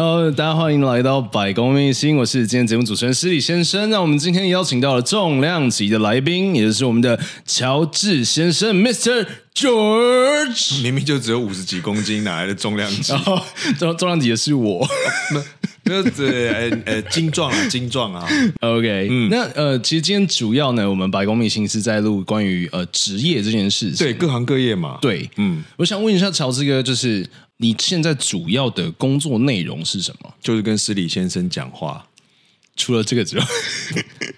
Hello，大家欢迎来到百公秘辛，我是今天节目主持人施礼先生。那我们今天邀请到了重量级的来宾，也就是我们的乔治先生，Mr. George。明明就只有五十几公斤，哪来的重量级？重重量级的是我，那对，呃呃，精壮啊，精壮啊。OK，嗯，那呃，其实今天主要呢，我们百工秘辛是在录关于呃职业这件事情，对，各行各业嘛。对，嗯，我想问一下乔治哥，就是。你现在主要的工作内容是什么？就是跟施礼先生讲话。除了这个之外，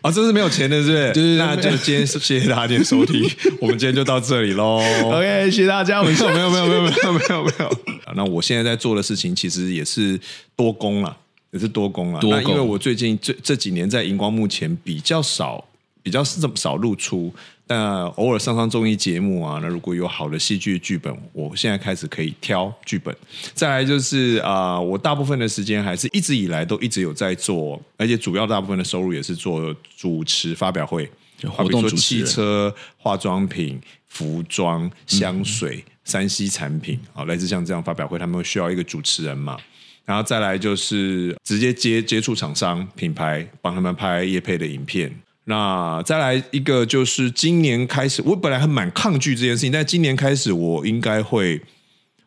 啊，这是没有钱的，是不是？对，那就今天谢谢大家今天收听，我们今天就到这里喽。OK，谢谢大家。没错，没有，没有，没有，没有，没有，没有。那我现在在做的事情其实也是多工了，也是多工了。那因为我最近这这几年在荧光幕前比较少，比较是这么少露出。那偶尔上上综艺节目啊，那如果有好的戏剧剧本，我现在开始可以挑剧本。再来就是啊、呃，我大部分的时间还是一直以来都一直有在做，而且主要大部分的收入也是做主持发表会，活动主持，汽车、化妆品、服装、香水、三 C 产品啊，来自像这样发表会，他们会需要一个主持人嘛。然后再来就是直接接接触厂商品牌，帮他们拍业配的影片。那再来一个，就是今年开始，我本来还蛮抗拒这件事情，但今年开始，我应该会，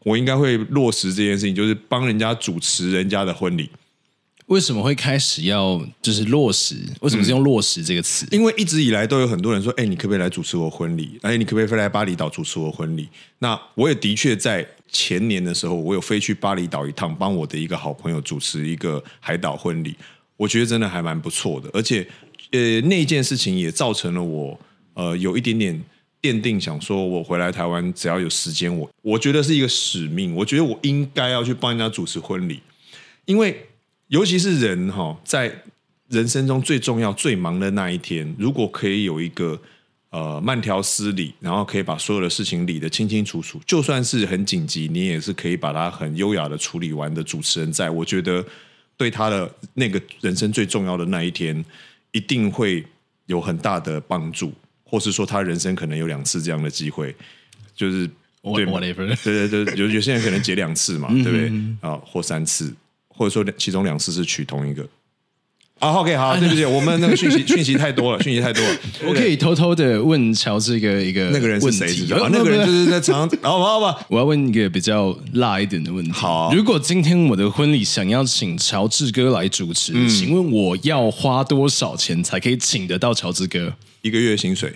我应该会落实这件事情，就是帮人家主持人家的婚礼。为什么会开始要就是落实？为什么是用“落实”这个词？嗯，因为一直以来都有很多人说：“哎，你可不可以来主持我婚礼？哎，你可不可以飞来巴厘岛主持我婚礼？”那我也的确在前年的时候，我有飞去巴厘岛一趟，帮我的一个好朋友主持一个海岛婚礼。我觉得真的还蛮不错的，而且。呃，那件事情也造成了我呃有一点点奠定，想说我回来台湾只要有时间，我我觉得是一个使命，我觉得我应该要去帮人家主持婚礼，因为尤其是人哈，在人生中最重要、最忙的那一天，如果可以有一个呃慢条斯理，然后可以把所有的事情理得清清楚楚，就算是很紧急，你也是可以把它很优雅的处理完的主持人，在我觉得对他的那个人生最重要的那一天。一定会有很大的帮助，或是说他人生可能有两次这样的机会，就是对 whatever，对对对，有有些人可能结两次嘛，对不对？啊，或三次，或者说其中两次是娶同一个。啊、oh，OK，好，对不起，我们那个讯息 讯息太多了，讯息太多了。我可以偷偷的问乔治一个一个那个人是谁？啊，那个人就是在场。好吧，好吧，我要问一个比较辣一点的问题。好、啊，如果今天我的婚礼想要请乔治哥来主持，嗯、请问我要花多少钱才可以请得到乔治哥？一个月薪水？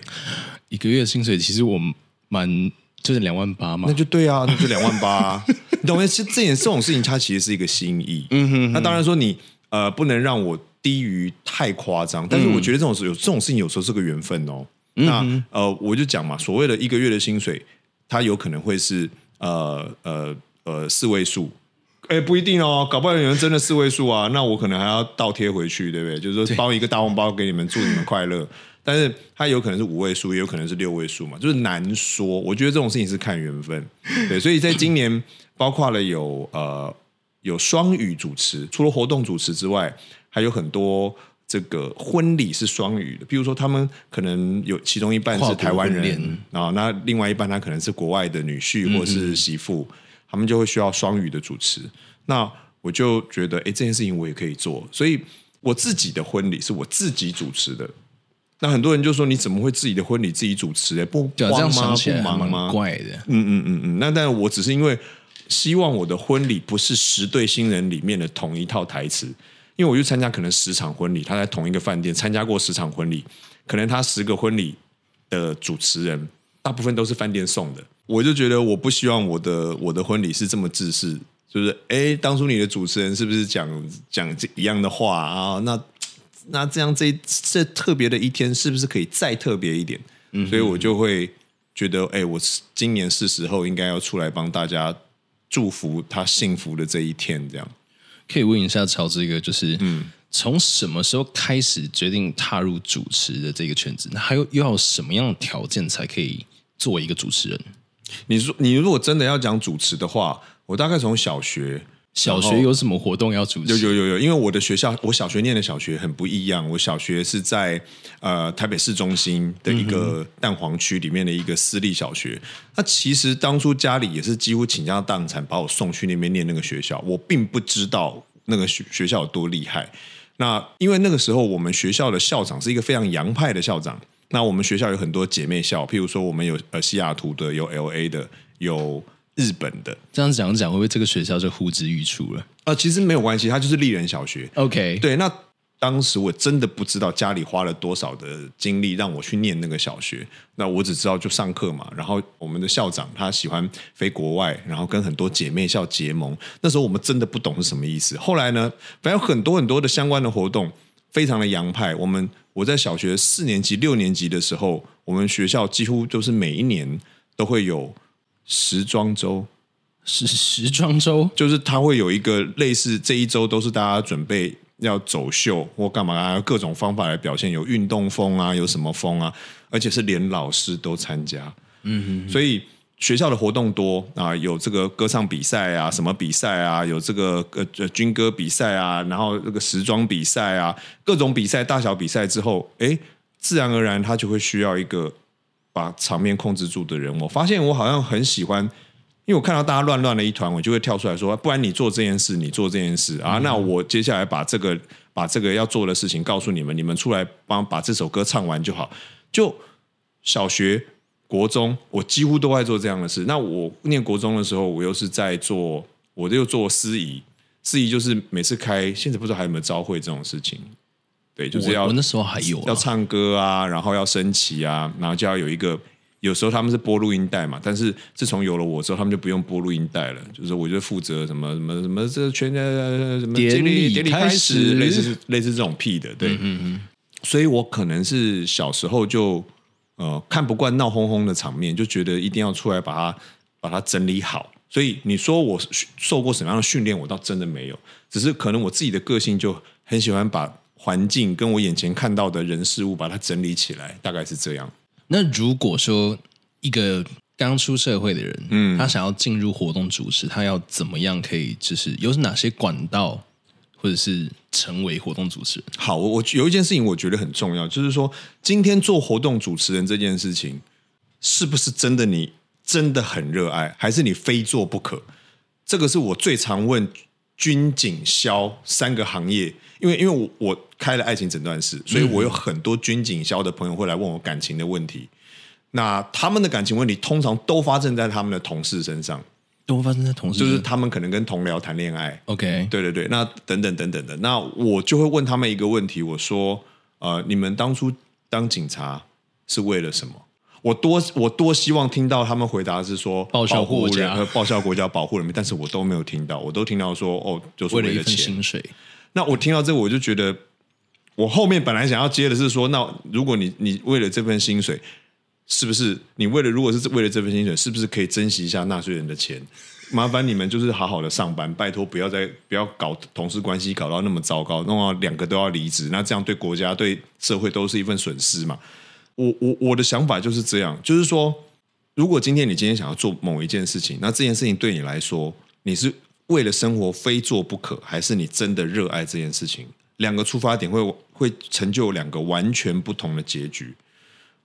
一个月薪水？其实我蛮就是两万八嘛。那就对啊，那就两万八、啊。你懂没？其实这件这种事情，它其实是一个心意。嗯哼，哼，那当然说你呃，不能让我。低于太夸张，但是我觉得这种事有这种事情有时候是个缘分哦。嗯、那呃，我就讲嘛，所谓的一个月的薪水，它有可能会是呃呃呃四位数，哎不一定哦，搞不好有人真的四位数啊，那我可能还要倒贴回去，对不对？就是说包一个大红包给你们，祝你们快乐。但是它有可能是五位数，也有可能是六位数嘛，就是难说。我觉得这种事情是看缘分，对。所以在今年，包括了有呃有双语主持，除了活动主持之外。还有很多这个婚礼是双语的，比如说他们可能有其中一半是台湾人啊，那另外一半他可能是国外的女婿或是媳妇，嗯、他们就会需要双语的主持。那我就觉得，哎，这件事情我也可以做，所以我自己的婚礼是我自己主持的。那很多人就说，你怎么会自己的婚礼自己主持？哎，不慌吗？不忙吗？怪的。嗯嗯嗯嗯。那但我只是因为希望我的婚礼不是十对新人里面的同一套台词。因为我去参加可能十场婚礼，他在同一个饭店参加过十场婚礼，可能他十个婚礼的主持人大部分都是饭店送的，我就觉得我不希望我的我的婚礼是这么自私，就是哎，当初你的主持人是不是讲讲这一样的话啊？那那这样这这特别的一天是不是可以再特别一点？嗯，所以我就会觉得，哎，我今年是时候应该要出来帮大家祝福他幸福的这一天，这样。可以问一下乔治哥，就是嗯从什么时候开始决定踏入主持的这个圈子？那还有又要什么样的条件才可以作为一个主持人？你说你如果真的要讲主持的话，我大概从小学。小学有什么活动要组织？有有有有，因为我的学校，我小学念的小学很不一样。我小学是在呃台北市中心的一个蛋黄区里面的一个私立小学。那其实当初家里也是几乎倾家荡产把我送去那边念那个学校。我并不知道那个学学校有多厉害。那因为那个时候我们学校的校长是一个非常洋派的校长。那我们学校有很多姐妹校，譬如说我们有呃西雅图的，有 LA 的，有。日本的这样讲讲，会不会这个学校就呼之欲出了？啊、呃，其实没有关系，它就是立人小学。OK，对。那当时我真的不知道家里花了多少的精力让我去念那个小学。那我只知道就上课嘛。然后我们的校长他喜欢飞国外，然后跟很多姐妹校结盟。那时候我们真的不懂是什么意思。后来呢，反正有很多很多的相关的活动，非常的洋派。我们我在小学四年级、六年级的时候，我们学校几乎都是每一年都会有。时装周。是 时装周，就是它会有一个类似这一周都是大家准备要走秀或干嘛啊，各种方法来表现，有运动风啊，有什么风啊，而且是连老师都参加，嗯哼。哼，所以学校的活动多啊，有这个歌唱比赛啊，什么比赛啊，有这个呃军歌比赛啊，然后这个时装比赛啊，各种比赛大小比赛之后，哎，自然而然他就会需要一个。把场面控制住的人，我发现我好像很喜欢，因为我看到大家乱乱的一团，我就会跳出来说：“不然你做这件事，你做这件事啊。”那我接下来把这个把这个要做的事情告诉你们，你们出来帮把这首歌唱完就好。就小学、国中，我几乎都在做这样的事。那我念国中的时候，我又是在做，我又做司仪，司仪就是每次开，现在不知道还有没有招会这种事情。对，就是要我，我那时候还有、啊、要唱歌啊，然后要升旗啊，然后就要有一个。有时候他们是播录音带嘛，但是自从有了我之后，他们就不用播录音带了。就是我就负责什么什么什么，这全呃什么典礼典礼开始，类似类似这种屁的。对，嗯嗯嗯。所以我可能是小时候就呃看不惯闹哄哄的场面，就觉得一定要出来把它把它整理好。所以你说我受过什么样的训练，我倒真的没有，只是可能我自己的个性就很喜欢把。环境跟我眼前看到的人事物，把它整理起来，大概是这样。那如果说一个刚出社会的人，嗯，他想要进入活动主持，他要怎么样可以？就是有哪些管道，或者是成为活动主持人？好，我我有一件事情我觉得很重要，就是说今天做活动主持人这件事情，是不是真的你真的很热爱，还是你非做不可？这个是我最常问军警消三个行业。因为因为我我开了爱情诊断室，所以我有很多军警校的朋友会来问我感情的问题。那他们的感情问题通常都发生在他们的同事身上，都发生在同事，就是他们可能跟同僚谈恋爱。OK，对对对，那等等等等的，那我就会问他们一个问题，我说：呃，你们当初当警察是为了什么？我多我多希望听到他们回答是说报效国家和报效国家保护人民，但是我都没有听到，我都听到说哦，就是为了，为了一份薪水。那我听到这，我就觉得，我后面本来想要接的是说，那如果你你为了这份薪水，是不是你为了如果是为了这份薪水，是不是可以珍惜一下纳税人的钱？麻烦你们就是好好的上班，拜托不要再不要搞同事关系搞到那么糟糕，弄到两个都要离职，那这样对国家对社会都是一份损失嘛。我我我的想法就是这样，就是说，如果今天你今天想要做某一件事情，那这件事情对你来说，你是。为了生活非做不可，还是你真的热爱这件事情？两个出发点会会成就两个完全不同的结局。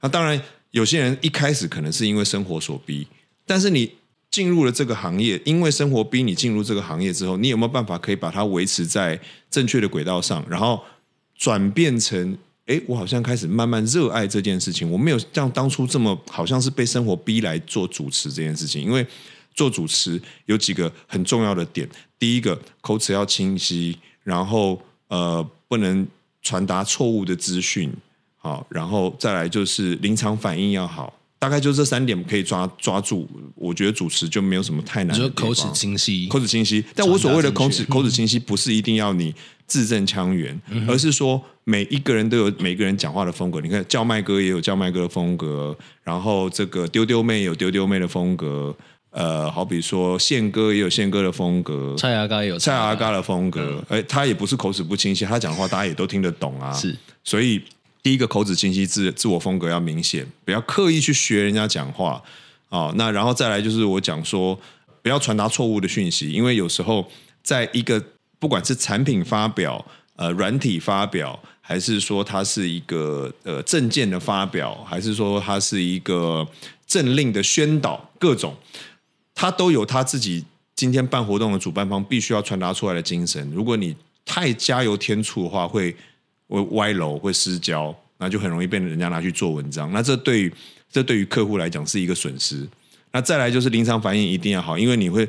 那当然，有些人一开始可能是因为生活所逼，但是你进入了这个行业，因为生活逼你进入这个行业之后，你有没有办法可以把它维持在正确的轨道上，然后转变成，哎，我好像开始慢慢热爱这件事情。我没有像当初这么好像是被生活逼来做主持这件事情，因为。做主持有几个很重要的点，第一个口齿要清晰，然后呃不能传达错误的资讯，好，然后再来就是临场反应要好，大概就这三点可以抓抓住。我觉得主持就没有什么太难的。口齿清晰，口齿清晰。但我所谓的口齿口齿清晰，不是一定要你字正腔圆，嗯、而是说每一个人都有每个人讲话的风格。你看叫卖哥也有叫卖哥的风格，然后这个丢丢妹有丢丢妹的风格。呃，好比说宪哥也有宪哥的风格，蔡阿嘎也有蔡阿嘎。的风格，哎、嗯，他也不是口齿不清晰，他讲话大家也都听得懂啊。是，所以第一个口齿清晰，自自我风格要明显，不要刻意去学人家讲话。啊、哦。那然后再来就是我讲说，不要传达错误的讯息，因为有时候在一个不管是产品发表、呃软体发表，还是说它是一个呃证件的发表，还是说它是一个政令的宣导，各种，他都有他自己今天办活动的主办方必须要传达出来的精神。如果你太加油添醋的话，会会歪楼，会失焦，那就很容易被人家拿去做文章。那这对于这对于客户来讲是一个损失。那再来就是临场反应一定要好，因为你会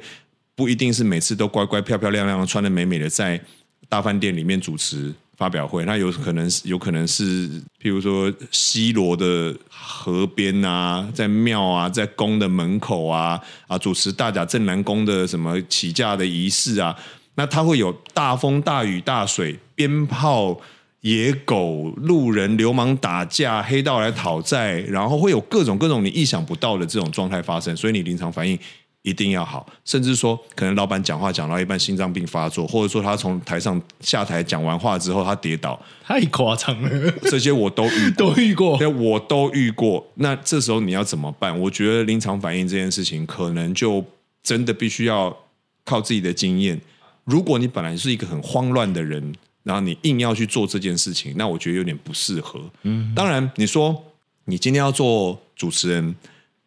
不一定是每次都乖乖漂漂亮亮的穿的美美的在大饭店里面主持发表会，那有可能是有可能是譬如说西罗的河边啊，在庙啊，在宫的门口啊啊主持大甲镇南宫的什么起驾的仪式啊，那它会有大风大雨大水鞭炮。野狗、路人、流氓打架、黑道来讨债，然后会有各种各种你意想不到的这种状态发生，所以你临场反应一定要好。甚至说，可能老板讲话讲到一半心脏病发作，或者说他从台上下台讲完话之后他跌倒，太夸张了。这些我都遇都遇过，对，我都遇过。那这时候你要怎么办？我觉得临场反应这件事情，可能就真的必须要靠自己的经验。如果你本来是一个很慌乱的人。然后你硬要去做这件事情，那我觉得有点不适合。嗯，当然你说你今天要做主持人，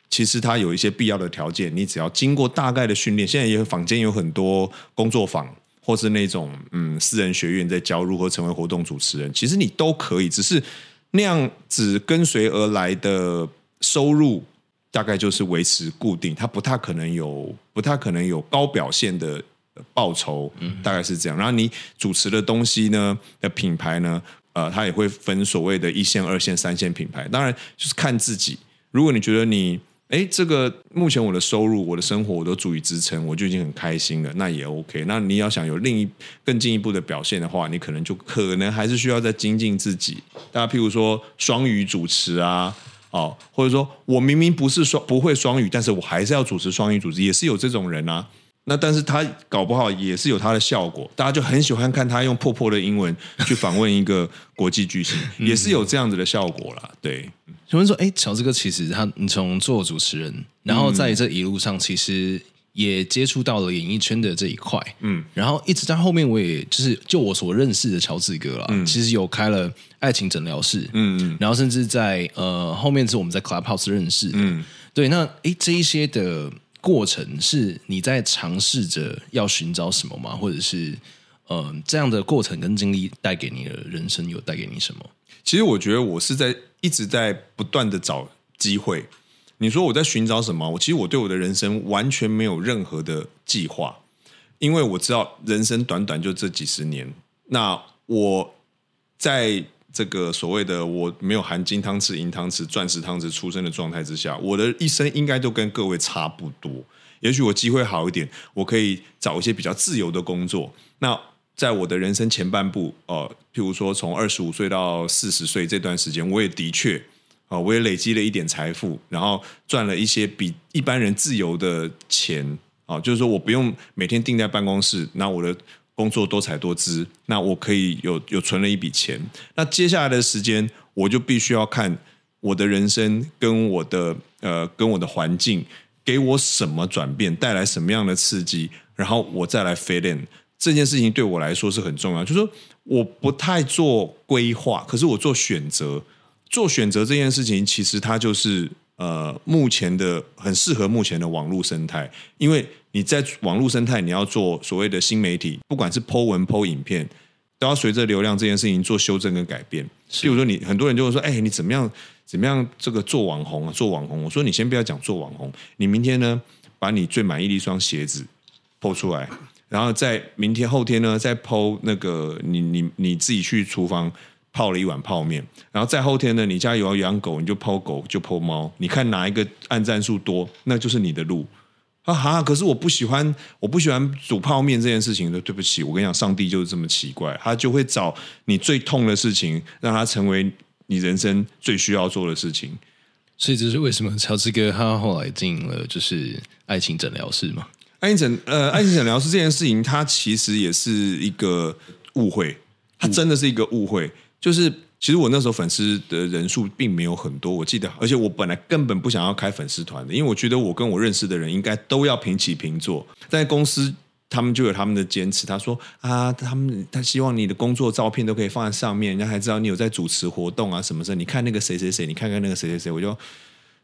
其实它有一些必要的条件，你只要经过大概的训练。现在也有坊间有很多工作坊，或是那种嗯私人学院在教如何成为活动主持人，其实你都可以。只是那样子跟随而来的收入，大概就是维持固定，它不太可能有不太可能有高表现的。报酬大概是这样，然后你主持的东西呢的品牌呢，呃，它也会分所谓的一线、二线、三线品牌。当然就是看自己。如果你觉得你，哎，这个目前我的收入、我的生活我都足以支撑，我就已经很开心了，那也 OK。那你要想有另一更进一步的表现的话，你可能就可能还是需要再精进自己。大家譬如说双语主持啊，哦，或者说我明明不是双不会双语，但是我还是要主持双语主持，也是有这种人啊。那但是他搞不好也是有他的效果，大家就很喜欢看他用破破的英文去访问一个国际巨星，也是有这样子的效果啦。对，请问说，哎，乔治哥其实他你从做主持人，然后在这一路上其实也接触到了演艺圈的这一块，嗯，然后一直在后面，我也就是就我所认识的乔治哥啦，嗯，其实有开了爱情诊疗室，嗯嗯，然后甚至在呃后面是我们在 Clubhouse 认识，嗯，对，那哎这一些的。过程是你在尝试着要寻找什么吗？或者是，嗯、呃，这样的过程跟经历带给你的人生有带给你什么？其实我觉得我是在一直在不断的找机会。你说我在寻找什么？我其实我对我的人生完全没有任何的计划，因为我知道人生短短就这几十年。那我在。这个所谓的我没有含金汤匙、银汤匙、钻石汤匙出生的状态之下，我的一生应该都跟各位差不多。也许我机会好一点，我可以找一些比较自由的工作。那在我的人生前半部，呃，譬如说从二十五岁到四十岁这段时间，我也的确，啊、我也累积了一点财富，然后赚了一些比一般人自由的钱，啊、就是说我不用每天定在办公室，那我的。工作多彩多姿，那我可以有有存了一笔钱。那接下来的时间，我就必须要看我的人生跟我的呃跟我的环境给我什么转变，带来什么样的刺激，然后我再来 fit in。这件事情对我来说是很重要，就是说我不太做规划，可是我做选择。做选择这件事情，其实它就是呃目前的很适合目前的网络生态，因为。你在网络生态，你要做所谓的新媒体，不管是 Po 文、Po 影片，都要随着流量这件事情做修正跟改变。比如说，你很多人就会说：“哎，你怎么样？怎么样？这个做网红啊，做网红。”我说：“你先不要讲做网红，你明天呢，把你最满意的一双鞋子 Po 出来，然后在明天、后天呢，再 Po 那个你你你自己去厨房泡了一碗泡面，然后再后天呢，你家有要养狗，你就 Po 狗，就 Po 猫，你看哪一个按赞数多，那就是你的路。”啊哈！可是我不喜欢，我不喜欢煮泡面这件事情的。对不起，我跟你讲，上帝就是这么奇怪，他就会找你最痛的事情，让他成为你人生最需要做的事情。所以这是为什么乔治哥他后来经营了就是爱情诊疗室嘛？爱情诊呃，爱情诊疗室这件事情，它其实也是一个误会，它真的是一个误会。就是其实我那时候粉丝的人数并没有很多，我记得，而且我本来根本不想要开粉丝团的，因为我觉得我跟我认识的人应该都要平起平坐。在公司，他们就有他们的坚持。他说啊，他们他希望你的工作照片都可以放在上面，人家还知道你有在主持活动啊什么的。你看那个谁谁谁，你看看那个谁谁谁，我就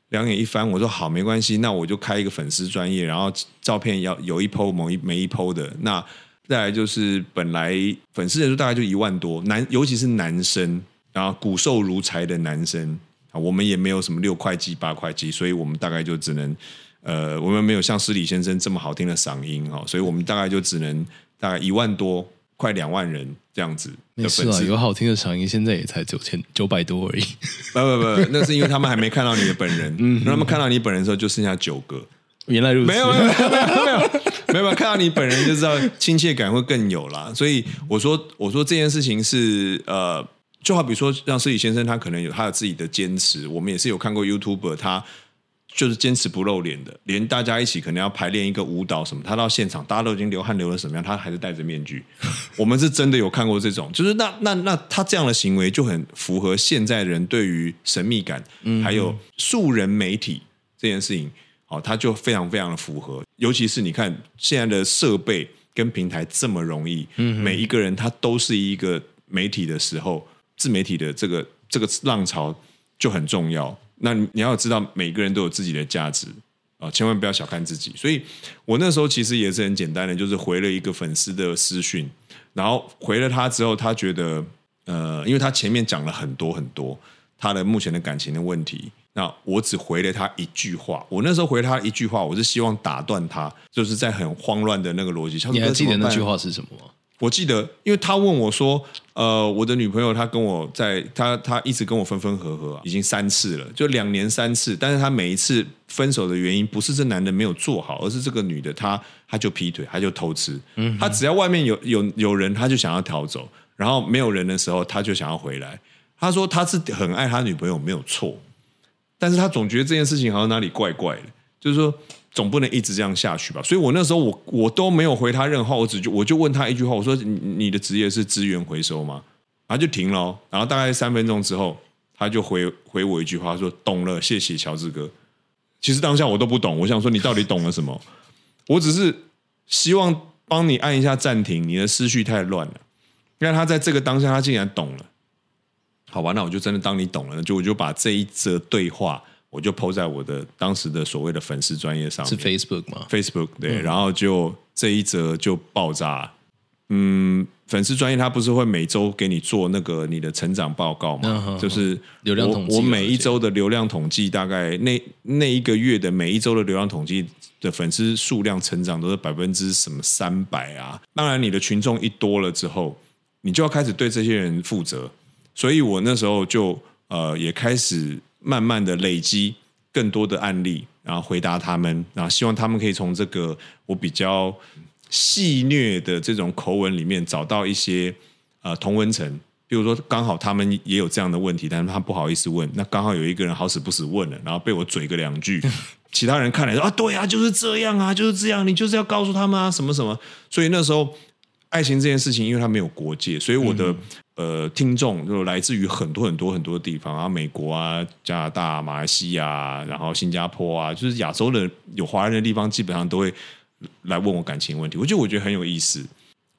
两眼一翻，我说好，没关系，那我就开一个粉丝专业，然后照片要有一 po 某一每一 po 的。那再来就是本来粉丝人数大概就一万多，男尤其是男生。然后骨瘦如柴的男生啊，我们也没有什么六块肌八块肌，所以我们大概就只能，呃，我们没有像施礼先生这么好听的嗓音哦，所以我们大概就只能大概一万多，快两万人这样子的粉丝。有好听的嗓音，现在也才九千九百多而已。不不不，那是因为他们还没看到你的本人，嗯，他们看到你本人的时候就剩下九个。原来如此，没有没有没有没有没有看到你本人就知道亲切感会更有啦。所以我说我说这件事情是呃。就好比说，像失礼先生，他可能有他的自己的坚持。我们也是有看过 YouTuber，他就是坚持不露脸的，连大家一起可能要排练一个舞蹈什么，他到现场大家都已经流汗流了什么样，他还是戴着面具。我们是真的有看过这种，就是那那那他这样的行为就很符合现在人对于神秘感，还有素人媒体这件事情，哦，他就非常非常的符合。尤其是你看现在的设备跟平台这么容易，每一个人他都是一个媒体的时候。自媒体的这个这个浪潮就很重要。那你要知道，每个人都有自己的价值啊，千万不要小看自己。所以我那时候其实也是很简单的，就是回了一个粉丝的私讯，然后回了他之后，他觉得呃，因为他前面讲了很多很多他的目前的感情的问题，那我只回了他一句话。我那时候回他一句话，我是希望打断他，就是在很慌乱的那个逻辑。你还记得那句话是什么吗？我记得，因为他问我说：“呃，我的女朋友她跟我在，她她一直跟我分分合合，已经三次了，就两年三次。但是她每一次分手的原因，不是这男的没有做好，而是这个女的她她就劈腿，她就偷吃。嗯，她只要外面有有有人，她就想要逃走；然后没有人的时候，她就想要回来。她说她是很爱她女朋友，没有错，但是他总觉得这件事情好像哪里怪怪的，就是说。”总不能一直这样下去吧，所以我那时候我我都没有回他任何，我只就我就问他一句话，我说你你的职业是资源回收吗？然后就停了，然后大概三分钟之后，他就回回我一句话说懂了，谢谢乔治哥。其实当下我都不懂，我想说你到底懂了什么？我只是希望帮你按一下暂停，你的思绪太乱了。因为他在这个当下，他竟然懂了，好吧，那我就真的当你懂了，就我就把这一则对话。我就 po 在我的当时的所谓的粉丝专业上面，是 Facebook 吗？Facebook 对，嗯、然后就这一则就爆炸。嗯，粉丝专业它不是会每周给你做那个你的成长报告吗？就是流量统计，我每一周的流量统计，大概那那一个月的每一周的流量统计的粉丝数量成长都是百分之什么三百啊？当然，你的群众一多了之后，你就要开始对这些人负责。所以我那时候就呃也开始。慢慢的累积更多的案例，然后回答他们，然后希望他们可以从这个我比较戏谑的这种口吻里面找到一些呃同温层。比如说，刚好他们也有这样的问题，但是他不好意思问。那刚好有一个人好死不死问了，然后被我嘴个两句，其他人看来说啊，对啊，就是这样啊，就是这样，你就是要告诉他们啊，什么什么。所以那时候爱情这件事情，因为它没有国界，所以我的。嗯呃，听众就来自于很多很多很多的地方啊，美国啊、加拿大、马来西亚，然后新加坡啊，就是亚洲的有华人的地方，基本上都会来问我感情问题。我觉得我觉得很有意思，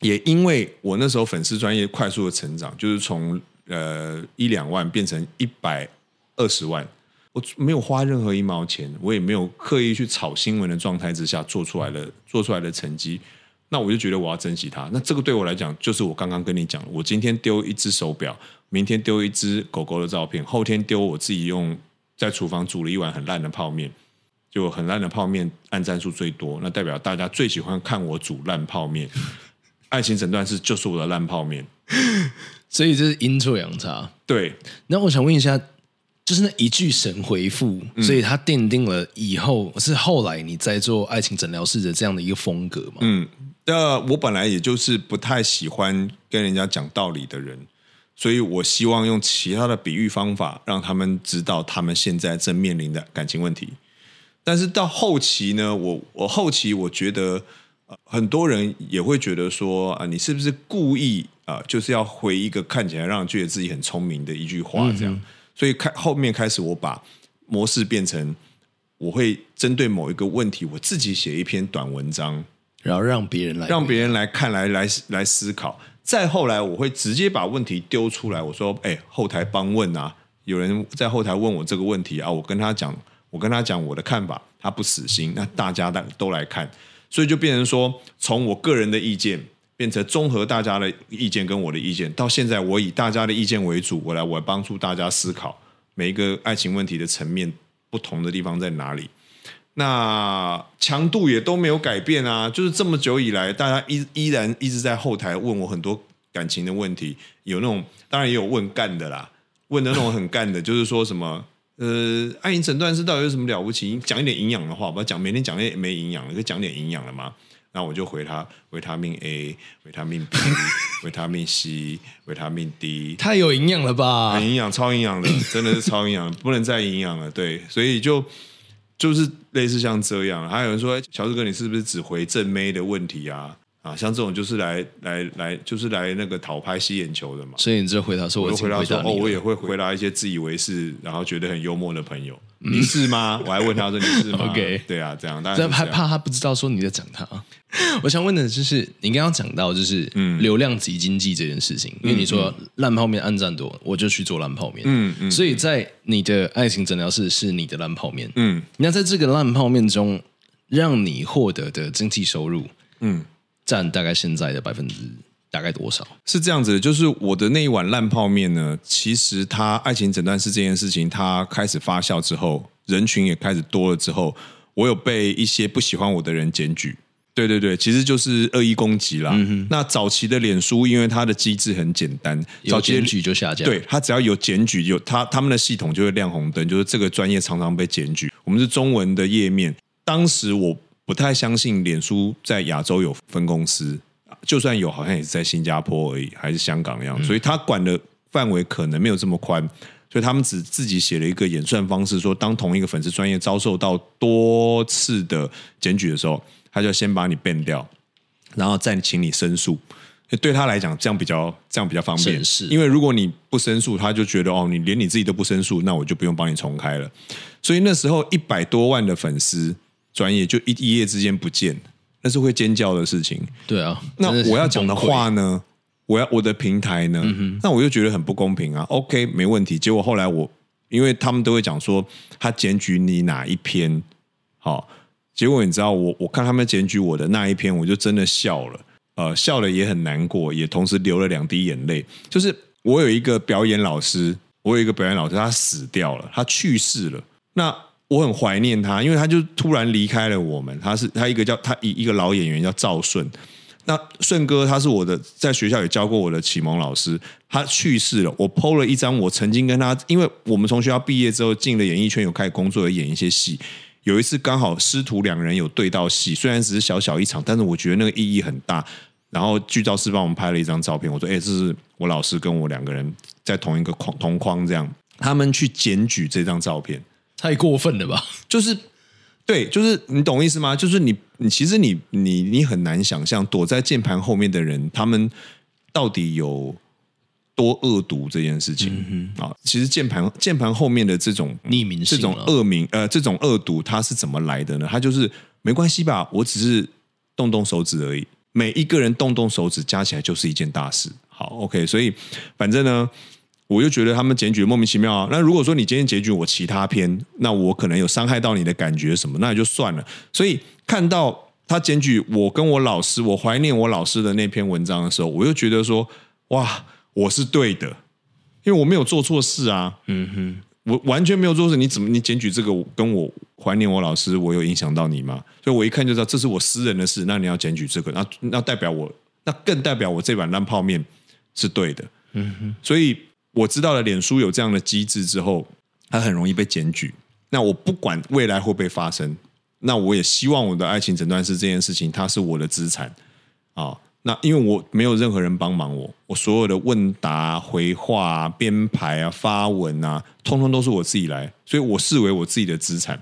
也因为我那时候粉丝专业快速的成长，就是从呃一两万变成一百二十万，我没有花任何一毛钱，我也没有刻意去炒新闻的状态之下做出来的做出来的成绩。那我就觉得我要珍惜它。那这个对我来讲，就是我刚刚跟你讲，我今天丢一只手表，明天丢一只狗狗的照片，后天丢我自己用在厨房煮了一碗很烂的泡面，就很烂的泡面按赞数最多，那代表大家最喜欢看我煮烂泡面。爱情诊断室就是我的烂泡面，所以这是阴错阳差。对，那我想问一下。就是那一句神回复，所以他奠定了以后、嗯、是后来你在做爱情诊疗室的这样的一个风格嘛？嗯，那我本来也就是不太喜欢跟人家讲道理的人，所以我希望用其他的比喻方法，让他们知道他们现在正面临的感情问题。但是到后期呢，我我后期我觉得，很多人也会觉得说啊，你是不是故意啊，就是要回一个看起来让人觉得自己很聪明的一句话这样？嗯、所以开后面开始，我把模式变成我会针对某一个问题，我自己写一篇短文章，然后让别人来让别人来看来来来思考。再后来，我会直接把问题丢出来，我说：“哎，后台帮问啊，有人在后台问我这个问题啊，我跟他讲，我跟他讲我的看法，他不死心，那大家都都来看，所以就变成说，从我个人的意见变成综合大家的意见跟我的意见，到现在我以大家的意见为主，我来我来帮助大家思考每一个爱情问题的层面不同的地方在哪里。”那强度也都没有改变啊，就是这么久以来，大家依依然一直在后台问我很多感情的问题，有那种当然也有问干的啦，问的那种很干的，就是说什么呃，爱情诊断师到底有什么了不起？讲一点营养的话，不要讲每天讲那没营养的，可讲点营养的嘛。那我就回他：维他命 A、维他命 B、维他命 C、维他命 D，太有营养了吧？很营养，超营养的，真的是超营养，不能再营养了。对，所以就。就是类似像这样，还有人说：“乔治哥，你是不是只回正妹的问题啊？”啊，像这种就是来来来，就是来那个讨拍吸眼球的嘛。所以你这回答说，我回答说，哦，我也会回答一些自以为是，然后觉得很幽默的朋友。你是吗？我还问他说你是吗？OK，对啊，这样，但是害怕他不知道说你在讲他。我想问的就是，你刚刚讲到就是流量级经济这件事情，因为你说烂泡面暗赞多，我就去做烂泡面。嗯嗯，所以在你的爱情诊疗室是你的烂泡面。嗯，那在这个烂泡面中，让你获得的经济收入，嗯，占大概现在的百分之。大概多少？是这样子的，就是我的那一碗烂泡面呢，其实它爱情诊断室这件事情，它开始发酵之后，人群也开始多了之后，我有被一些不喜欢我的人检举。对对对，其实就是恶意攻击啦。嗯、哼那早期的脸书，因为它的机制很简单，有检举就下架。对，它只要有检举，有它他们的系统就会亮红灯，就是这个专业常常被检举。我们是中文的页面，当时我不太相信脸书在亚洲有分公司。就算有，好像也是在新加坡而已，还是香港一样，所以他管的范围可能没有这么宽，所以他们只自己写了一个演算方式，说当同一个粉丝专业遭受到多次的检举的时候，他就先把你 ban 掉，然后再请你申诉。对他来讲，这样比较这样比较方便，是因为如果你不申诉，他就觉得哦，你连你自己都不申诉，那我就不用帮你重开了。所以那时候一百多万的粉丝专业就一一夜之间不见。那是会尖叫的事情。对啊，那我要讲的话呢？我要我的平台呢？嗯、那我就觉得很不公平啊。OK，没问题。结果后来我，因为他们都会讲说他检举你哪一篇，好，结果你知道我我看他们检举我的那一篇，我就真的笑了，呃，笑了也很难过，也同时流了两滴眼泪。就是我有一个表演老师，我有一个表演老师，他死掉了，他去世了。那我很怀念他，因为他就突然离开了我们。他是他一个叫他一一个老演员叫赵顺，那顺哥他是我的在学校也教过我的启蒙老师，他去世了。我 PO 了一张我曾经跟他，因为我们从学校毕业之后进了演艺圈，有开始工作，有演一些戏。有一次刚好师徒两人有对到戏，虽然只是小小一场，但是我觉得那个意义很大。然后剧照师帮我们拍了一张照片，我说：“哎，这是我老师跟我两个人在同一个框同框这样。”他们去检举这张照片。太过分了吧？就是，对，就是你懂意思吗？就是你，你其实你，你，你很难想象躲在键盘后面的人，他们到底有多恶毒这件事情啊！其实键盘键盘后面的这种匿名这种恶名呃，这种恶毒，它是怎么来的呢？它就是没关系吧？我只是动动手指而已，每一个人动动手指加起来就是一件大事。好，OK，所以反正呢。我就觉得他们检举莫名其妙啊。那如果说你今天检举我其他篇，那我可能有伤害到你的感觉什么，那也就算了。所以看到他检举我跟我老师，我怀念我老师的那篇文章的时候，我又觉得说，哇，我是对的，因为我没有做错事啊。嗯哼，我完全没有做事。你怎么你检举这个跟我怀念我老师，我有影响到你吗？所以我一看就知道这是我私人的事。那你要检举这个，那那代表我，那更代表我这碗烂泡面是对的。嗯哼，所以。我知道了，脸书有这样的机制之后，它很容易被检举。那我不管未来会不会发生，那我也希望我的爱情诊断师这件事情，它是我的资产啊。那因为我没有任何人帮忙我，我所有的问答、回话、编排啊、发文啊，通通都是我自己来，所以我视为我自己的资产。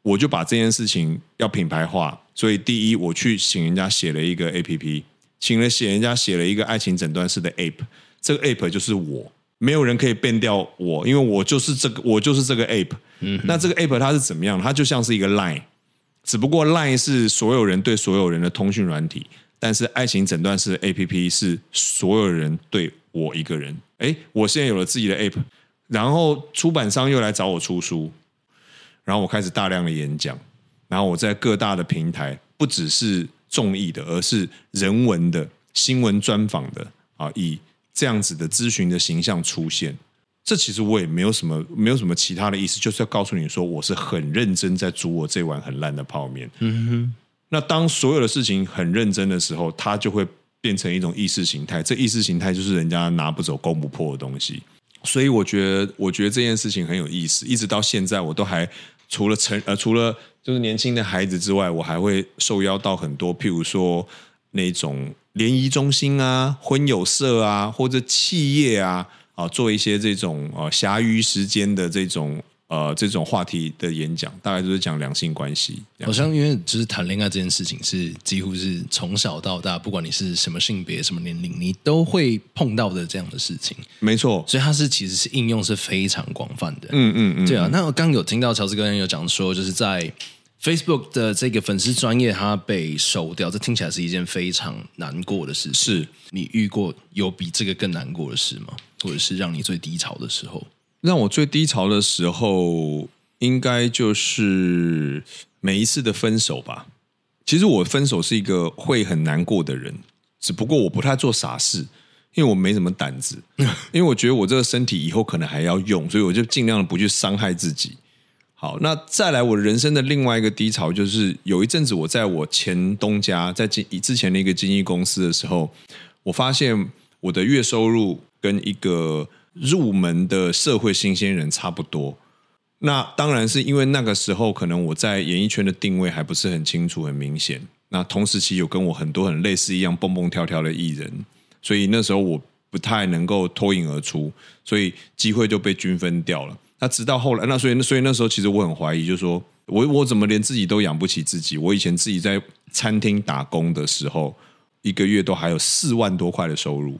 我就把这件事情要品牌化，所以第一，我去请人家写了一个 APP，请了写人家写了一个爱情诊断室的 App，这个 App 就是我，没有人可以变掉我，因为我就是这个，我就是这个 App。嗯，那这个 App 它是怎么样？它就像是一个 Line，只不过 Line 是所有人对所有人的通讯软体，但是爱情诊断室的 APP 是所有人对我一个人。哎，我现在有了自己的 App，然后出版商又来找我出书，然后我开始大量的演讲。然后我在各大的平台，不只是综艺的，而是人文的新闻专访的啊，以这样子的咨询的形象出现。这其实我也没有什么，没有什么其他的意思，就是要告诉你说，我是很认真在煮我这碗很烂的泡面。嗯哼。那当所有的事情很认真的时候，它就会变成一种意识形态。这意识形态就是人家拿不走、攻不破的东西。所以我觉得，我觉得这件事情很有意思。一直到现在，我都还除了成呃，除了。就是年轻的孩子之外，我还会受邀到很多，譬如说那种联谊中心啊、婚友社啊，或者企业啊，啊，做一些这种呃暇余时间的这种。呃，这种话题的演讲，大概就是讲两性关系。好像因为就是谈恋爱这件事情，是几乎是从小到大，不管你是什么性别、什么年龄，你都会碰到的这样的事情。没错，所以它是其实是应用是非常广泛的。嗯嗯嗯，对啊。那我刚有听到乔治哥有讲说，就是在 Facebook 的这个粉丝专业，它被收掉，这听起来是一件非常难过的事情。是你遇过有比这个更难过的事吗？或者是让你最低潮的时候？让我最低潮的时候，应该就是每一次的分手吧。其实我分手是一个会很难过的人，只不过我不太做傻事，因为我没什么胆子。因为我觉得我这个身体以后可能还要用，所以我就尽量的不去伤害自己。好，那再来我人生的另外一个低潮，就是有一阵子我在我前东家，在经之前的一个经纪公司的时候，我发现我的月收入跟一个。入门的社会新鲜人差不多，那当然是因为那个时候可能我在演艺圈的定位还不是很清楚、很明显。那同时期有跟我很多很类似一样蹦蹦跳跳的艺人，所以那时候我不太能够脱颖而出，所以机会就被均分掉了。那直到后来，那所以所以那时候其实我很怀疑，就是说我我怎么连自己都养不起自己？我以前自己在餐厅打工的时候，一个月都还有四万多块的收入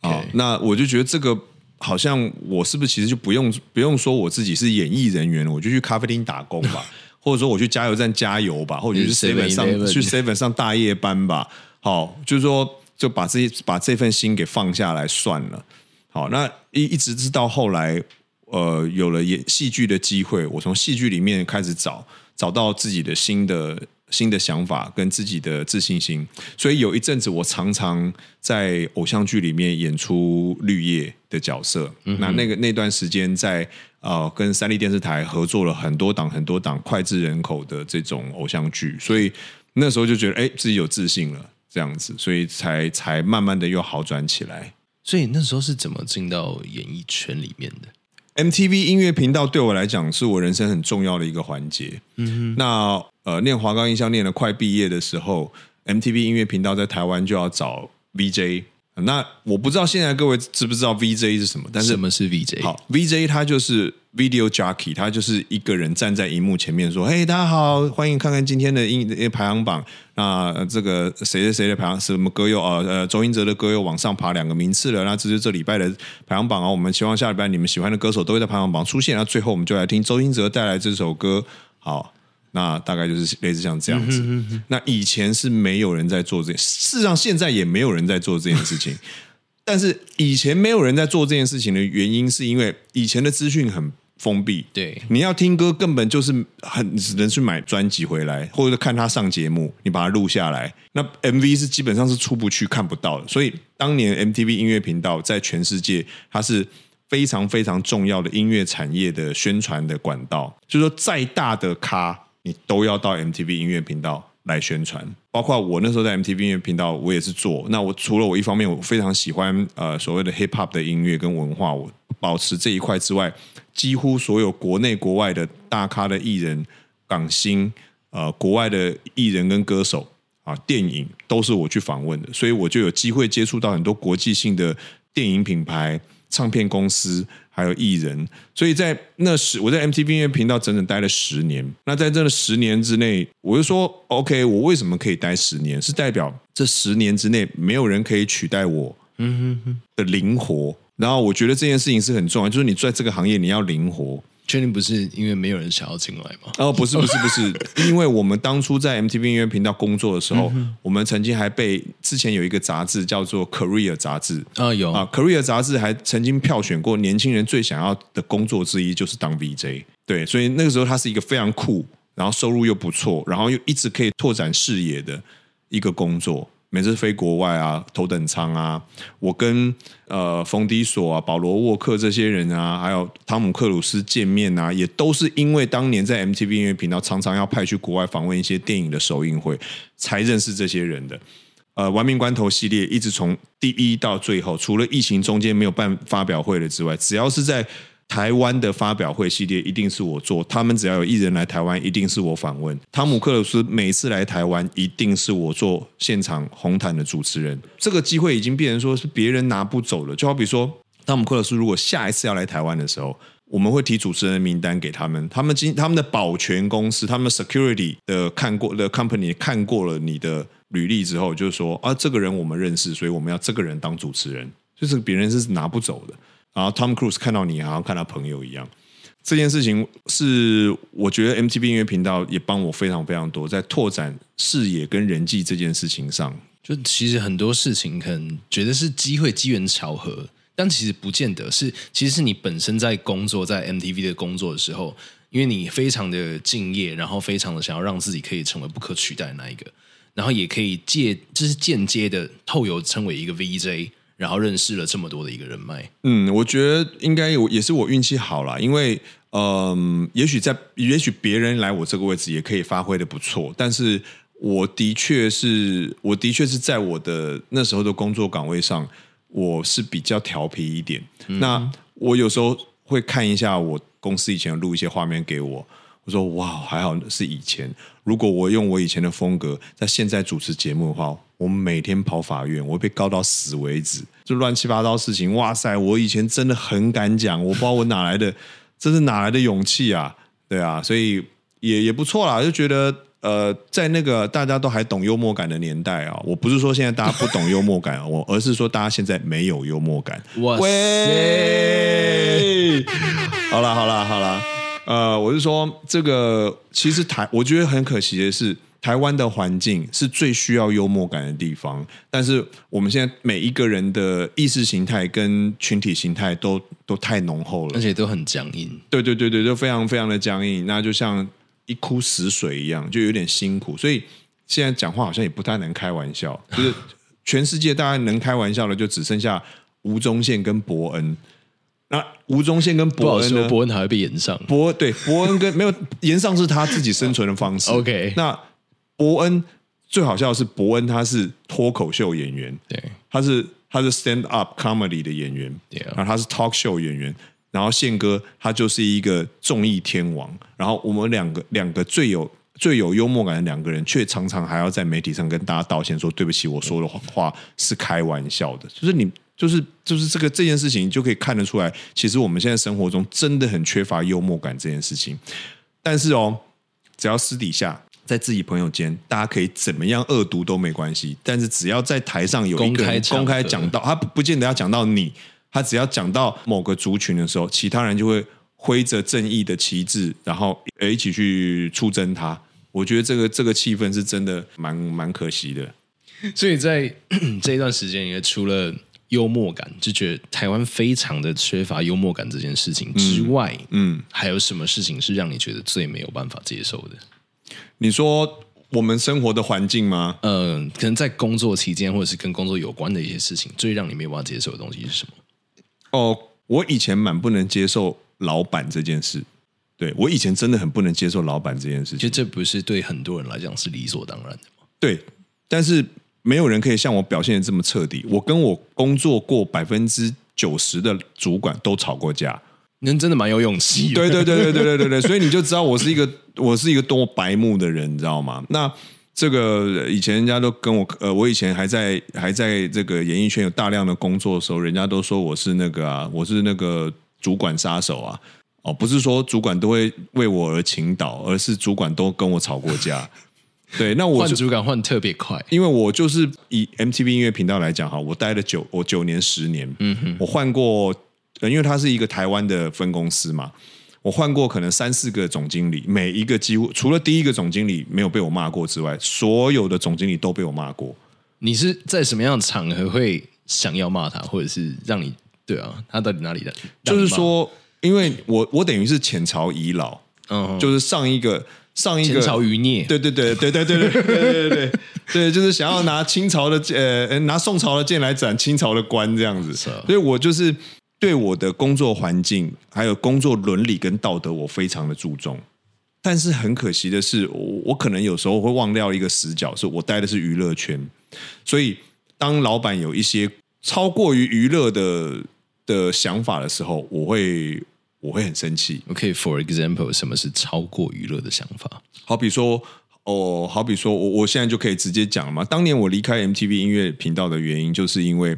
啊那我就觉得这个。好像我是不是其实就不用不用说我自己是演艺人员了，我就去咖啡厅打工吧，或者说我去加油站加油吧，或者去 seven 上去 seven 上大夜班吧。好，就是说就把这把这份心给放下来算了。好，那一一直是到后来，呃，有了演戏剧的机会，我从戏剧里面开始找找到自己的新的。新的想法跟自己的自信心，所以有一阵子我常常在偶像剧里面演出绿叶的角色。嗯、那那个那段时间在呃跟三立电视台合作了很多档很多档脍炙人口的这种偶像剧，所以那时候就觉得哎自己有自信了这样子，所以才才慢慢的又好转起来。所以那时候是怎么进到演艺圈里面的？MTV 音乐频道对我来讲是我人生很重要的一个环节。嗯哼，那呃，念华冈艺校念了快毕业的时候，MTV 音乐频道在台湾就要找 VJ。那我不知道现在各位知不知道 VJ 是什么？但是什么是 VJ？好，VJ 它就是 Video Jockey，它就是一个人站在荧幕前面说：“嘿，大家好，欢迎看看今天的音排行榜。那这个谁谁谁的排行什么歌又呃呃周英哲的歌又往上爬两个名次了。那这是这礼拜的排行榜啊。我们希望下礼拜你们喜欢的歌手都会在排行榜出现。那最后我们就来听周英哲带来这首歌。好。”那大概就是类似像这样子。嗯哼嗯哼。那以前是没有人在做这件事，事实上现在也没有人在做这件事情。但是以前没有人在做这件事情的原因，是因为以前的资讯很封闭。对，你要听歌根本就是很只能去买专辑回来，或者看他上节目，你把它录下来。那 MV 是基本上是出不去、看不到的。所以当年 MTV 音乐频道在全世界，它是非常非常重要的音乐产业的宣传的管道。就是说，再大的咖。你都要到 MTV 音乐频道来宣传，包括我那时候在 MTV 音乐频道，我也是做。那我除了我一方面我非常喜欢呃所谓的 Hip Hop 的音乐跟文化，我保持这一块之外，几乎所有国内国外的大咖的艺人、港星、呃国外的艺人跟歌手啊，电影都是我去访问的，所以我就有机会接触到很多国际性的电影品牌、唱片公司，还有艺人，所以在那时我在 MTV 音乐频道整整待了十年。那在这十年之内，我就说 OK，我为什么可以待十年？是代表这十年之内没有人可以取代我的灵活。然后我觉得这件事情是很重要，就是你在这个行业你要灵活。确定不是因为没有人想要进来吗？哦，不是，不是，不是，因为我们当初在 MTV 音乐频道工作的时候，嗯、我们曾经还被之前有一个杂志叫做 Career 杂志啊、哦，有啊，Career 杂志还曾经票选过年轻人最想要的工作之一就是当 VJ，对，所以那个时候它是一个非常酷，然后收入又不错，然后又一直可以拓展视野的一个工作。每次飞国外啊，头等舱啊，我跟呃冯迪索啊、保罗沃克这些人啊，还有汤姆克鲁斯见面啊，也都是因为当年在 MTV 音乐频道常常要派去国外访问一些电影的首映会，才认识这些人的。呃，玩命关头系列一直从第一到最后，除了疫情中间没有办发表会了之外，只要是在台湾的发表会系列一定是我做，他们只要有艺人来台湾，一定是我访问。汤姆克鲁斯每次来台湾，一定是我做现场红毯的主持人。这个机会已经变成说是别人拿不走了。就好比说，汤姆克鲁斯如果下一次要来台湾的时候，我们会提主持人的名单给他们，他们今他们的保全公司，他们 security 的看过的 company 看过了你的履历之后，就是说啊，这个人我们认识，所以我们要这个人当主持人，就是别人是拿不走的。然后 Tom Cruise 看到你，好像看他朋友一样。这件事情是我觉得 MTV 音乐频道也帮我非常非常多，在拓展视野跟人际这件事情上。就其实很多事情可能觉得是机会、机缘巧合，但其实不见得是。其实是你本身在工作在 MTV 的工作的时候，因为你非常的敬业，然后非常的想要让自己可以成为不可取代的那一个，然后也可以借就是间接的透由成为一个 VJ。然后认识了这么多的一个人脉，嗯，我觉得应该有也是我运气好啦，因为嗯，也许在也许别人来我这个位置也可以发挥的不错，但是我的确是我的确是在我的那时候的工作岗位上，我是比较调皮一点。嗯、那我有时候会看一下我公司以前录一些画面给我。我说哇，还好是以前。如果我用我以前的风格，在现在主持节目的话，我们每天跑法院，我会被告到死为止，就乱七八糟事情。哇塞，我以前真的很敢讲，我不知道我哪来的，这是哪来的勇气啊？对啊，所以也也不错啦，就觉得呃，在那个大家都还懂幽默感的年代啊，我不是说现在大家不懂幽默感，我而是说大家现在没有幽默感。哇塞，好啦好啦好啦。呃，我是说，这个其实台，我觉得很可惜的是，台湾的环境是最需要幽默感的地方，但是我们现在每一个人的意识形态跟群体形态都都太浓厚了，而且都很僵硬。对对对对，都非常非常的僵硬，那就像一枯死水一样，就有点辛苦。所以现在讲话好像也不太能开玩笑，就是全世界大概能开玩笑的，就只剩下吴宗宪跟伯恩。那吴宗宪跟伯恩呢？博恩还会被延上。博对伯恩跟没有延上是他自己生存的方式。OK，那伯恩最好笑的是伯恩他是脱口秀演员，对，他是他是 stand up comedy 的演员，对，然后他是 talk show 演员，然后宪哥他就是一个综艺天王，然后我们两个两个最有最有幽默感的两个人，却常常还要在媒体上跟大家道歉说对不起，我说的话是开玩笑的，就是你。就是就是这个这件事情，就可以看得出来，其实我们现在生活中真的很缺乏幽默感这件事情。但是哦，只要私底下在自己朋友间，大家可以怎么样恶毒都没关系。但是只要在台上有一个人公开讲到，他不见得要讲到你，他只要讲到某个族群的时候，其他人就会挥着正义的旗帜，然后一起去出征他。我觉得这个这个气氛是真的蛮蛮可惜的。所以在 这一段时间，也除了幽默感，就觉得台湾非常的缺乏幽默感这件事情之外，嗯，嗯，还有什么事情是让你觉得最没有办法接受的？你说我们生活的环境吗？嗯、呃，可能在工作期间，或者是跟工作有关的一些事情，最让你没有办法接受的东西是什么？哦，我以前蛮不能接受老板这件事，对，我以前真的很不能接受老板这件事情，其实这不是对很多人来讲是理所当然的吗？对，但是。没有人可以像我表现的这么彻底。我跟我工作过百分之九十的主管都吵过架，人真的蛮有勇气。对对对对对对对对，所以你就知道我是一个我是一个多白目的人，你知道吗？那这个以前人家都跟我呃，我以前还在还在这个演艺圈有大量的工作的时候，人家都说我是那个啊，我是那个主管杀手啊。哦，不是说主管都会为我而倾倒，而是主管都跟我吵过架。对，那我换主管换特别快，因为我就是以 MTV 音乐频道来讲哈，我待了九我九年十年，嗯哼，我换过，因为它是一个台湾的分公司嘛，我换过可能三四个总经理，每一个几乎除了第一个总经理没有被我骂过之外，所有的总经理都被我骂过。你是在什么样的场合会想要骂他，或者是让你对啊？他到底哪里的？就是说，因为我我等于是前朝遗老，嗯，就是上一个。上一个前朝余孽，对对对对对对对对对对对，就是想要拿清朝的呃拿宋朝的剑来斩清朝的官这样子，所以我就是对我的工作环境还有工作伦理跟道德我非常的注重，但是很可惜的是，我我可能有时候会忘掉一个死角，是我待的是娱乐圈，所以当老板有一些超过于娱乐的的想法的时候，我会。我会很生气。OK，for example，什么是超过娱乐的想法？好比说，哦，好比说，我我现在就可以直接讲了嘛。当年我离开 MTV 音乐频道的原因，就是因为，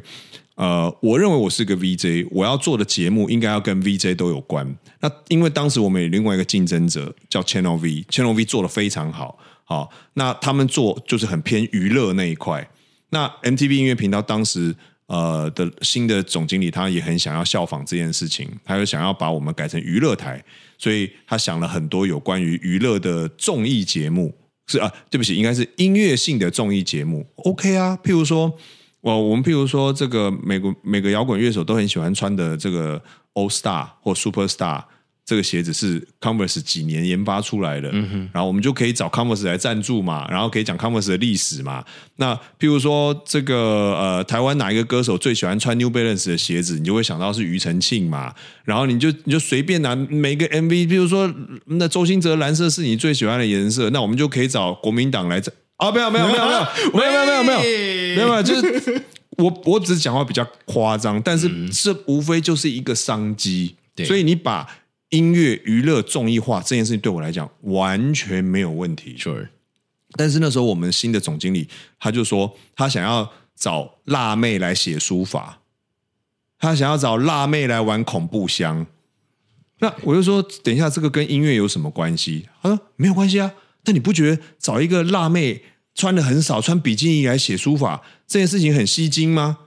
呃，我认为我是个 VJ，我要做的节目应该要跟 VJ 都有关。那因为当时我们有另外一个竞争者叫 Channel V，Channel V 做的非常好，好，那他们做就是很偏娱乐那一块。那 MTV 音乐频道当时。呃的新的总经理，他也很想要效仿这件事情，他又想要把我们改成娱乐台，所以他想了很多有关于娱乐的综艺节目，是啊，对不起，应该是音乐性的综艺节目，OK 啊，譬如说，我我们譬如说，这个美国每个摇滚乐手都很喜欢穿的这个 All Star 或 Super Star。这个鞋子是 Converse 几年研发出来的，嗯，然后我们就可以找 Converse 来赞助嘛，然后可以讲 Converse 的历史嘛。那譬如说这个呃，台湾哪一个歌手最喜欢穿 New Balance 的鞋子，你就会想到是庾澄庆嘛。然后你就你就随便拿每个 MV，譬如说那周兴哲蓝色是你最喜欢的颜色，那我们就可以找国民党来赞啊，没有没有没有没有 没有没有没有没有没有没有，就是我我只是讲话比较夸张，但是这无非就是一个商机，所以你把。音乐娱乐综艺化这件事情对我来讲完全没有问题。Sure. 但是那时候我们新的总经理他就说他想要找辣妹来写书法，他想要找辣妹来玩恐怖箱。那我就说，等一下，这个跟音乐有什么关系？他说没有关系啊。但你不觉得找一个辣妹穿的很少，穿比基尼来写书法这件事情很吸睛吗？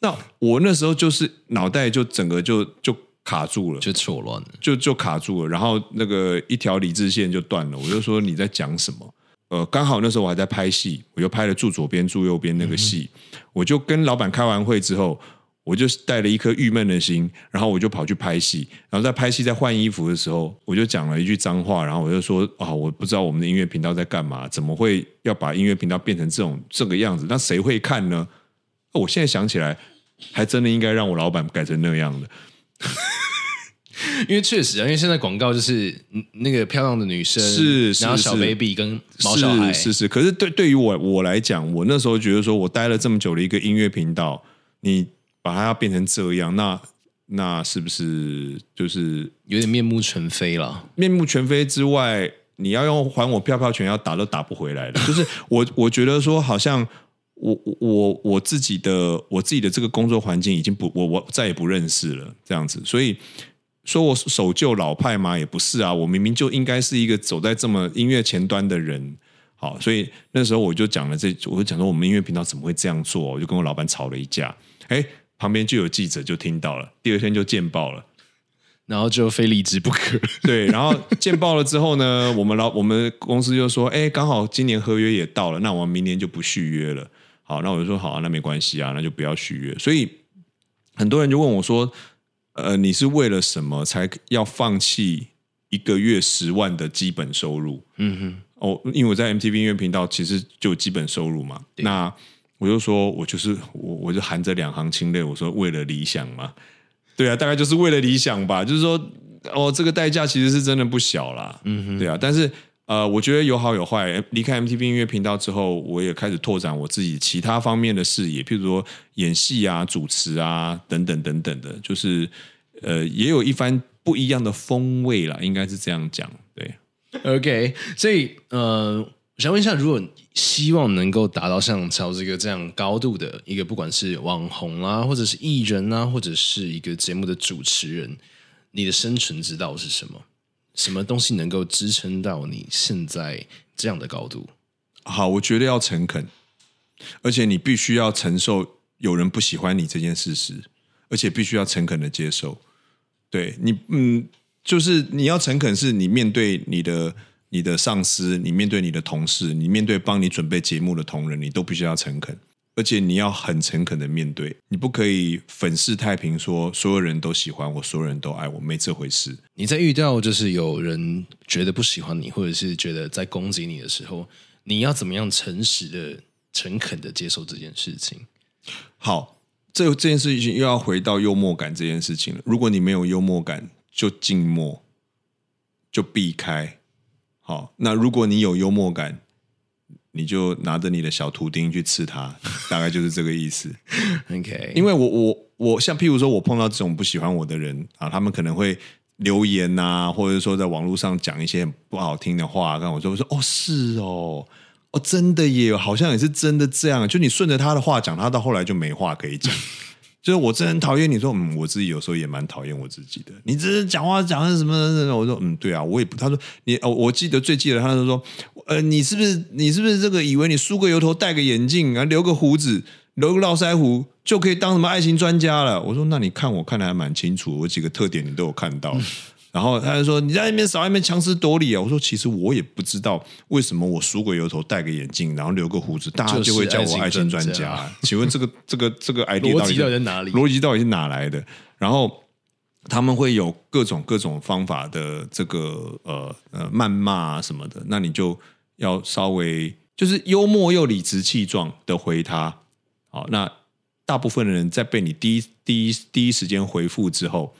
那我那时候就是脑袋就整个就就。卡住了，就错乱了，就就卡住了，然后那个一条理智线就断了。我就说你在讲什么？呃，刚好那时候我还在拍戏，我就拍了住左边住右边那个戏。嗯、我就跟老板开完会之后，我就带了一颗郁闷的心，然后我就跑去拍戏。然后在拍戏在换衣服的时候，我就讲了一句脏话，然后我就说啊，我不知道我们的音乐频道在干嘛，怎么会要把音乐频道变成这种这个样子？那谁会看呢？我现在想起来，还真的应该让我老板改成那样的。因为确实啊，因为现在广告就是那个漂亮的女生，是，然后小 baby 跟毛小孩，是是，是。可是对对于我我来讲，我那时候觉得说，我待了这么久的一个音乐频道，你把它要变成这样，那那是不是就是有点面目全非了？面目全非之外，你要用还我票票权要打都打不回来的。就是我我觉得说，好像我我我自己的我自己的这个工作环境已经不我我再也不认识了，这样子，所以。说我守旧老派嘛？也不是啊，我明明就应该是一个走在这么音乐前端的人。好，所以那时候我就讲了这，我就讲说我们音乐频道怎么会这样做？我就跟我老板吵了一架。哎，旁边就有记者就听到了，第二天就见报了，然后就非离职不可。对，然后见报了之后呢，我们老我们公司就说，哎，刚好今年合约也到了，那我们明年就不续约了。好，那我就说好啊，那没关系啊，那就不要续约。所以很多人就问我说。呃，你是为了什么才要放弃一个月十万的基本收入？嗯哼，哦，因为我在 MTV 音乐频道其实就有基本收入嘛。那我就说，我就是我，我就含着两行清泪，我说为了理想嘛。对啊，大概就是为了理想吧。就是说，哦，这个代价其实是真的不小啦。嗯哼，对啊，但是。呃，我觉得有好有坏。离开 MTV 音乐频道之后，我也开始拓展我自己其他方面的视野，譬如说演戏啊、主持啊等等等等的，就是呃，也有一番不一样的风味啦，应该是这样讲。对，OK，所以呃，我想问一下，如果希望能够达到像乔这个这样高度的一个，不管是网红啊，或者是艺人啊，或者是一个节目的主持人，你的生存之道是什么？什么东西能够支撑到你现在这样的高度？好，我觉得要诚恳，而且你必须要承受有人不喜欢你这件事实，而且必须要诚恳的接受。对你，嗯，就是你要诚恳，是你面对你的你的上司，你面对你的同事，你面对帮你准备节目的同仁，你都必须要诚恳。而且你要很诚恳的面对，你不可以粉饰太平说，说所有人都喜欢我，所有人都爱我，没这回事。你在遇到就是有人觉得不喜欢你，或者是觉得在攻击你的时候，你要怎么样诚实的、诚恳的接受这件事情？好，这这件事情又要回到幽默感这件事情了。如果你没有幽默感，就静默，就避开。好，那如果你有幽默感。你就拿着你的小图钉去刺他，大概就是这个意思。OK，因为我我我像譬如说，我碰到这种不喜欢我的人啊，他们可能会留言啊，或者说在网络上讲一些不好听的话，跟我说我说哦是哦哦真的耶，好像也是真的这样。就你顺着他的话讲，他到后来就没话可以讲。就是我真的很讨厌你说，嗯，我自己有时候也蛮讨厌我自己的。你这是讲话讲的什么什么？我说嗯，对啊，我也不。他说你哦，我记得最记得他就说，呃，你是不是你是不是这个以为你梳个油头戴个眼镜啊，留个胡子留个络腮胡就可以当什么爱情专家了？我说那你看我看的还蛮清楚，我几个特点你都有看到。嗯 然后他就说：“你在那边少在那边强词夺理啊！”我说：“其实我也不知道为什么我梳个油头、戴个眼镜，然后留个胡子，大家就会叫我爱情专家。请问这个这个这个 idea 到底在哪里？逻辑到底是哪来的？然后他们会有各种各种方法的这个呃呃谩骂啊什么的，那你就要稍微就是幽默又理直气壮的回他。好，那大部分的人在被你第一第一第一时间回复之后。”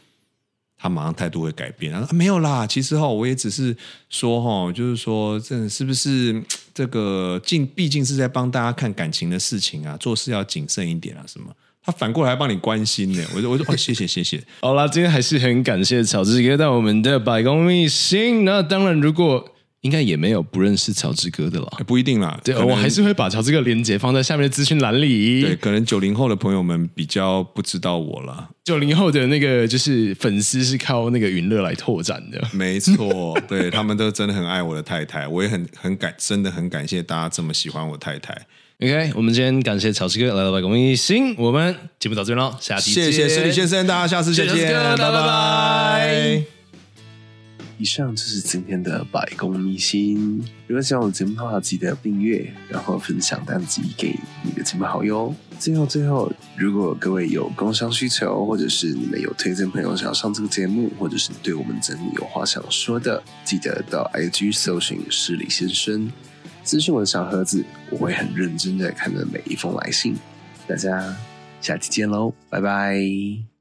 他马上态度会改变，他说、啊、没有啦，其实哈，我也只是说哈，就是说，这是不是 这个毕毕竟是在帮大家看感情的事情啊，做事要谨慎一点啊，什么？他反过来还帮你关心呢，我说我说哦，谢谢谢谢。好啦，今天还是很感谢乔治哥到我们的百工秘辛。那当然，如果应该也没有不认识乔治哥的了，不一定啦。对，我还是会把乔治哥连接放在下面的资讯栏里。对，可能九零后的朋友们比较不知道我了。九零后的那个就是粉丝是靠那个云乐来拓展的，没错，对他们都真的很爱我的太太，我也很很感，真的很感谢大家这么喜欢我太太。OK，我们今天感谢乔治哥来到百工一星，我们节目到这边喽，下期见。谢谢施礼先生，大家下次再见，拜拜。拜拜。以上就是今天的百工秘辛。如果喜欢我的节目的话，记得订阅，然后分享单集给你的亲朋好友。最后，最后，如果各位有工商需求，或者是你们有推荐朋友想要上这个节目，或者是对我们节目有话想说的，记得到 IG 搜寻施礼先生，咨询我的小盒子，我会很认真的看着每一封来信。大家下期见喽，拜拜。